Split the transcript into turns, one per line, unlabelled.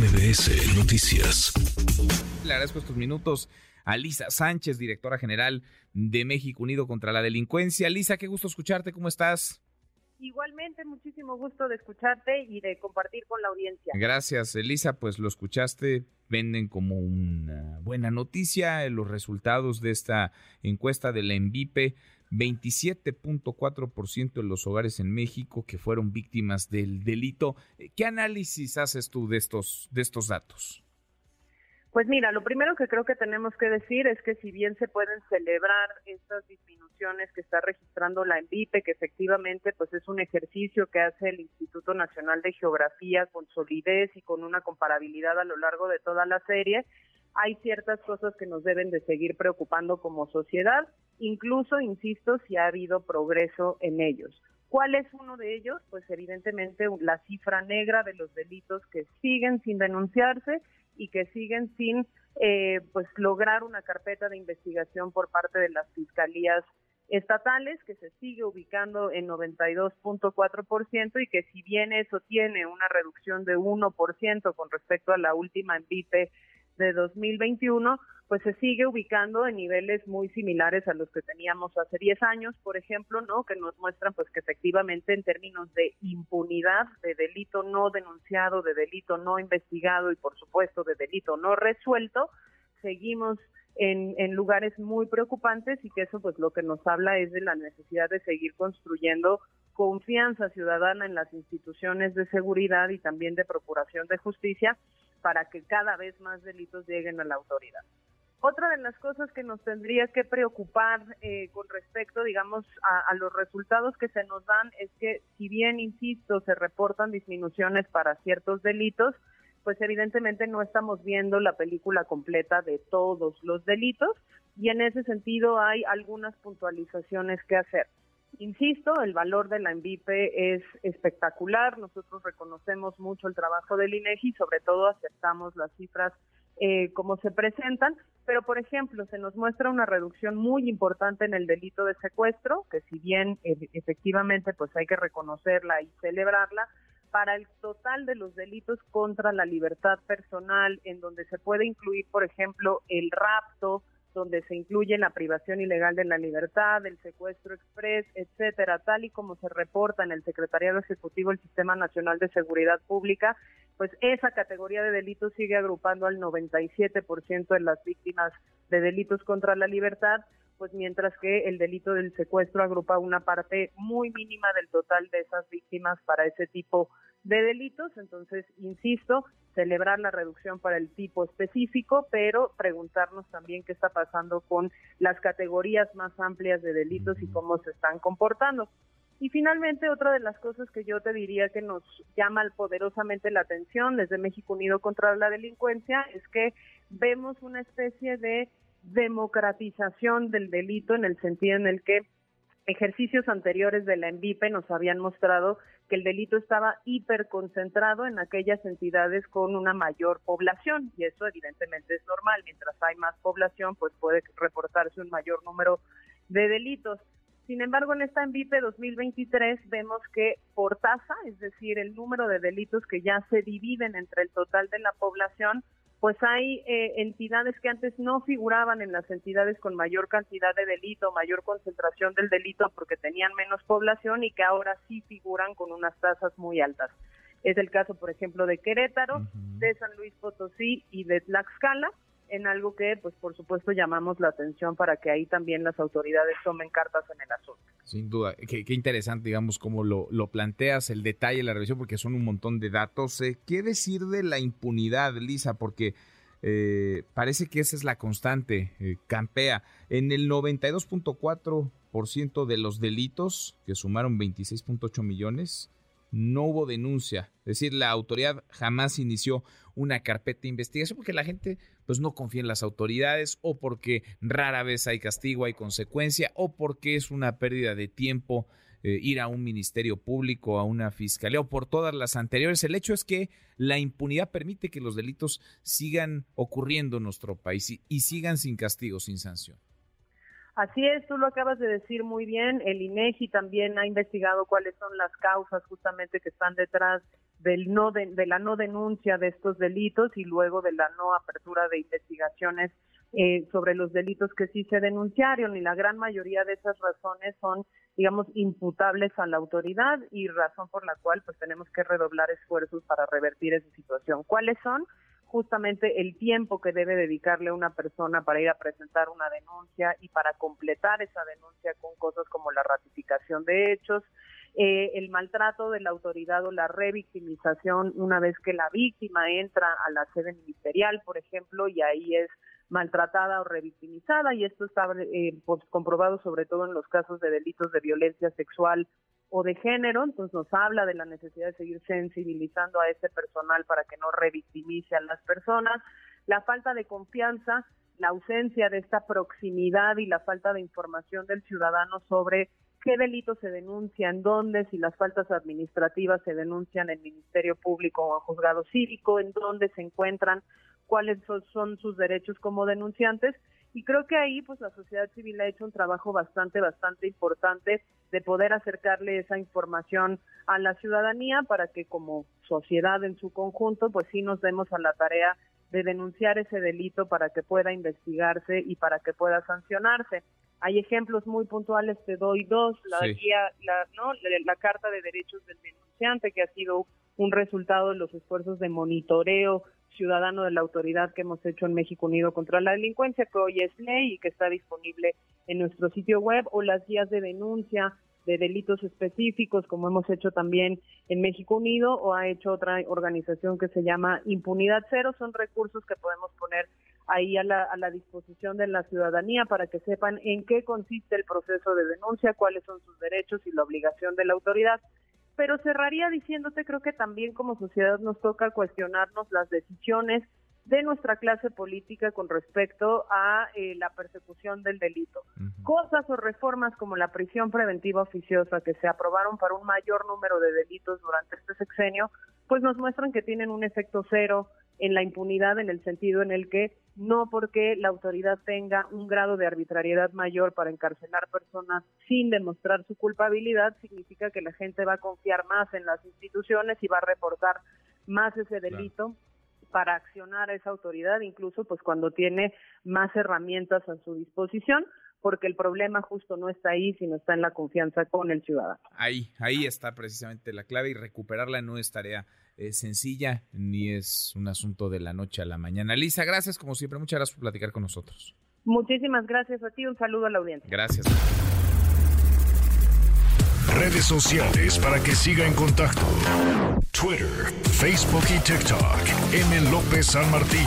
MBS Noticias.
Le agradezco estos minutos a Lisa Sánchez, directora general de México Unido contra la Delincuencia. Lisa, qué gusto escucharte, ¿cómo estás?
Igualmente, muchísimo gusto de escucharte y de compartir con la audiencia.
Gracias, Elisa. Pues lo escuchaste, venden como una buena noticia los resultados de esta encuesta de la ENVIPE 27.4% de los hogares en México que fueron víctimas del delito. ¿Qué análisis haces tú de estos, de estos datos?
Pues mira, lo primero que creo que tenemos que decir es que si bien se pueden celebrar estas disminuciones que está registrando la ENVIPE, que efectivamente pues es un ejercicio que hace el Instituto Nacional de Geografía con solidez y con una comparabilidad a lo largo de toda la serie, hay ciertas cosas que nos deben de seguir preocupando como sociedad, incluso, insisto, si ha habido progreso en ellos. ¿Cuál es uno de ellos? Pues evidentemente la cifra negra de los delitos que siguen sin denunciarse y que siguen sin eh, pues lograr una carpeta de investigación por parte de las fiscalías estatales que se sigue ubicando en 92.4% y que si bien eso tiene una reducción de 1% con respecto a la última envite de 2021, pues se sigue ubicando en niveles muy similares a los que teníamos hace 10 años, por ejemplo, ¿no? Que nos muestran pues que efectivamente en términos de impunidad, de delito no denunciado, de delito no investigado y por supuesto de delito no resuelto, seguimos en, en, lugares muy preocupantes y que eso pues lo que nos habla es de la necesidad de seguir construyendo confianza ciudadana en las instituciones de seguridad y también de procuración de justicia para que cada vez más delitos lleguen a la autoridad. Otra de las cosas que nos tendría que preocupar eh, con respecto, digamos, a, los resultados que se nos dan es que, si bien, insisto, se reportan disminuciones para ciertos delitos, pues evidentemente no estamos viendo la película completa de todos los delitos y en ese sentido hay algunas puntualizaciones que hacer. Insisto, el valor de la ENVIPE es espectacular. Nosotros reconocemos mucho el trabajo del INEGI sobre todo aceptamos las cifras eh, como se presentan, pero por ejemplo se nos muestra una reducción muy importante en el delito de secuestro, que si bien eh, efectivamente pues hay que reconocerla y celebrarla, para el total de los delitos contra la libertad personal, en donde se puede incluir, por ejemplo, el rapto, donde se incluye la privación ilegal de la libertad, el secuestro express, etcétera, tal y como se reporta en el Secretariado Ejecutivo del Sistema Nacional de Seguridad Pública, pues esa categoría de delitos sigue agrupando al 97% de las víctimas de delitos contra la libertad, pues mientras que el delito del secuestro agrupa una parte muy mínima del total de esas víctimas para ese tipo de delitos. Entonces, insisto, celebrar la reducción para el tipo específico, pero preguntarnos también qué está pasando con las categorías más amplias de delitos y cómo se están comportando. Y finalmente, otra de las cosas que yo te diría que nos llama poderosamente la atención desde México Unido contra la Delincuencia es que vemos una especie de democratización del delito en el sentido en el que ejercicios anteriores de la ENVIPE nos habían mostrado que el delito estaba hiperconcentrado en aquellas entidades con una mayor población y eso evidentemente es normal. Mientras hay más población, pues puede reportarse un mayor número de delitos. Sin embargo, en esta ENVIPE 2023 vemos que por tasa, es decir, el número de delitos que ya se dividen entre el total de la población, pues hay eh, entidades que antes no figuraban en las entidades con mayor cantidad de delito, mayor concentración del delito porque tenían menos población y que ahora sí figuran con unas tasas muy altas. Es el caso, por ejemplo, de Querétaro, de San Luis Potosí y de Tlaxcala en algo que, pues por supuesto, llamamos la atención para que ahí también las autoridades tomen cartas en el asunto.
Sin duda, qué, interesante, digamos, cómo lo, lo, planteas, el detalle, la revisión, porque son un montón de datos. Eh, ¿Qué decir de la impunidad, Lisa? Porque eh, parece que esa es la constante, eh, campea. En el 92.4% de los delitos, que sumaron 26.8 millones, no hubo denuncia. Es decir, la autoridad jamás inició una carpeta de investigación porque la gente pues no confía en las autoridades o porque rara vez hay castigo, hay consecuencia o porque es una pérdida de tiempo eh, ir a un ministerio público, a una fiscalía o por todas las anteriores. El hecho es que la impunidad permite que los delitos sigan ocurriendo en nuestro país y sigan sin castigo, sin sanción.
Así es, tú lo acabas de decir muy bien. El INEGI también ha investigado cuáles son las causas justamente que están detrás del no de, la no denuncia de estos delitos y luego de la no apertura de investigaciones eh, sobre los delitos que sí se denunciaron y la gran mayoría de esas razones son digamos imputables a la autoridad y razón por la cual pues tenemos que redoblar esfuerzos para revertir esa situación. ¿Cuáles son? justamente el tiempo que debe dedicarle una persona para ir a presentar una denuncia y para completar esa denuncia con cosas como la ratificación de hechos, eh, el maltrato de la autoridad o la revictimización una vez que la víctima entra a la sede ministerial, por ejemplo, y ahí es maltratada o revictimizada, y esto está eh, pues, comprobado sobre todo en los casos de delitos de violencia sexual o de género, entonces nos habla de la necesidad de seguir sensibilizando a ese personal para que no revictimice a las personas, la falta de confianza, la ausencia de esta proximidad y la falta de información del ciudadano sobre qué delitos se denuncian, dónde, si las faltas administrativas se denuncian en Ministerio Público o en Juzgado Cívico, en dónde se encuentran, cuáles son sus derechos como denunciantes. Y creo que ahí pues la sociedad civil ha hecho un trabajo bastante, bastante importante de poder acercarle esa información a la ciudadanía para que como sociedad en su conjunto pues sí nos demos a la tarea de denunciar ese delito para que pueda investigarse y para que pueda sancionarse. Hay ejemplos muy puntuales, te doy dos, la guía, la, ¿no? la, Carta de Derechos del Denunciante, que ha sido un resultado de los esfuerzos de monitoreo ciudadano de la autoridad que hemos hecho en México Unido contra la Delincuencia, que hoy es ley y que está disponible en nuestro sitio web, o las guías de denuncia de delitos específicos, como hemos hecho también en México Unido, o ha hecho otra organización que se llama Impunidad Cero. Son recursos que podemos poner ahí a la, a la disposición de la ciudadanía para que sepan en qué consiste el proceso de denuncia, cuáles son sus derechos y la obligación de la autoridad. Pero cerraría diciéndote, creo que también como sociedad nos toca cuestionarnos las decisiones de nuestra clase política con respecto a eh, la persecución del delito. Cosas o reformas como la prisión preventiva oficiosa que se aprobaron para un mayor número de delitos durante este sexenio, pues nos muestran que tienen un efecto cero en la impunidad en el sentido en el que no porque la autoridad tenga un grado de arbitrariedad mayor para encarcelar personas sin demostrar su culpabilidad, significa que la gente va a confiar más en las instituciones y va a reportar más ese delito para accionar a esa autoridad, incluso pues cuando tiene más herramientas a su disposición, porque el problema justo no está ahí, sino está en la confianza con el ciudadano.
Ahí, ahí está precisamente la clave y recuperarla no es tarea eh, sencilla ni es un asunto de la noche a la mañana. Lisa, gracias como siempre, muchas gracias por platicar con nosotros.
Muchísimas gracias a ti, un saludo a la audiencia.
Gracias.
Redes sociales para que siga en contacto: Twitter, Facebook y TikTok. M. López San Martín.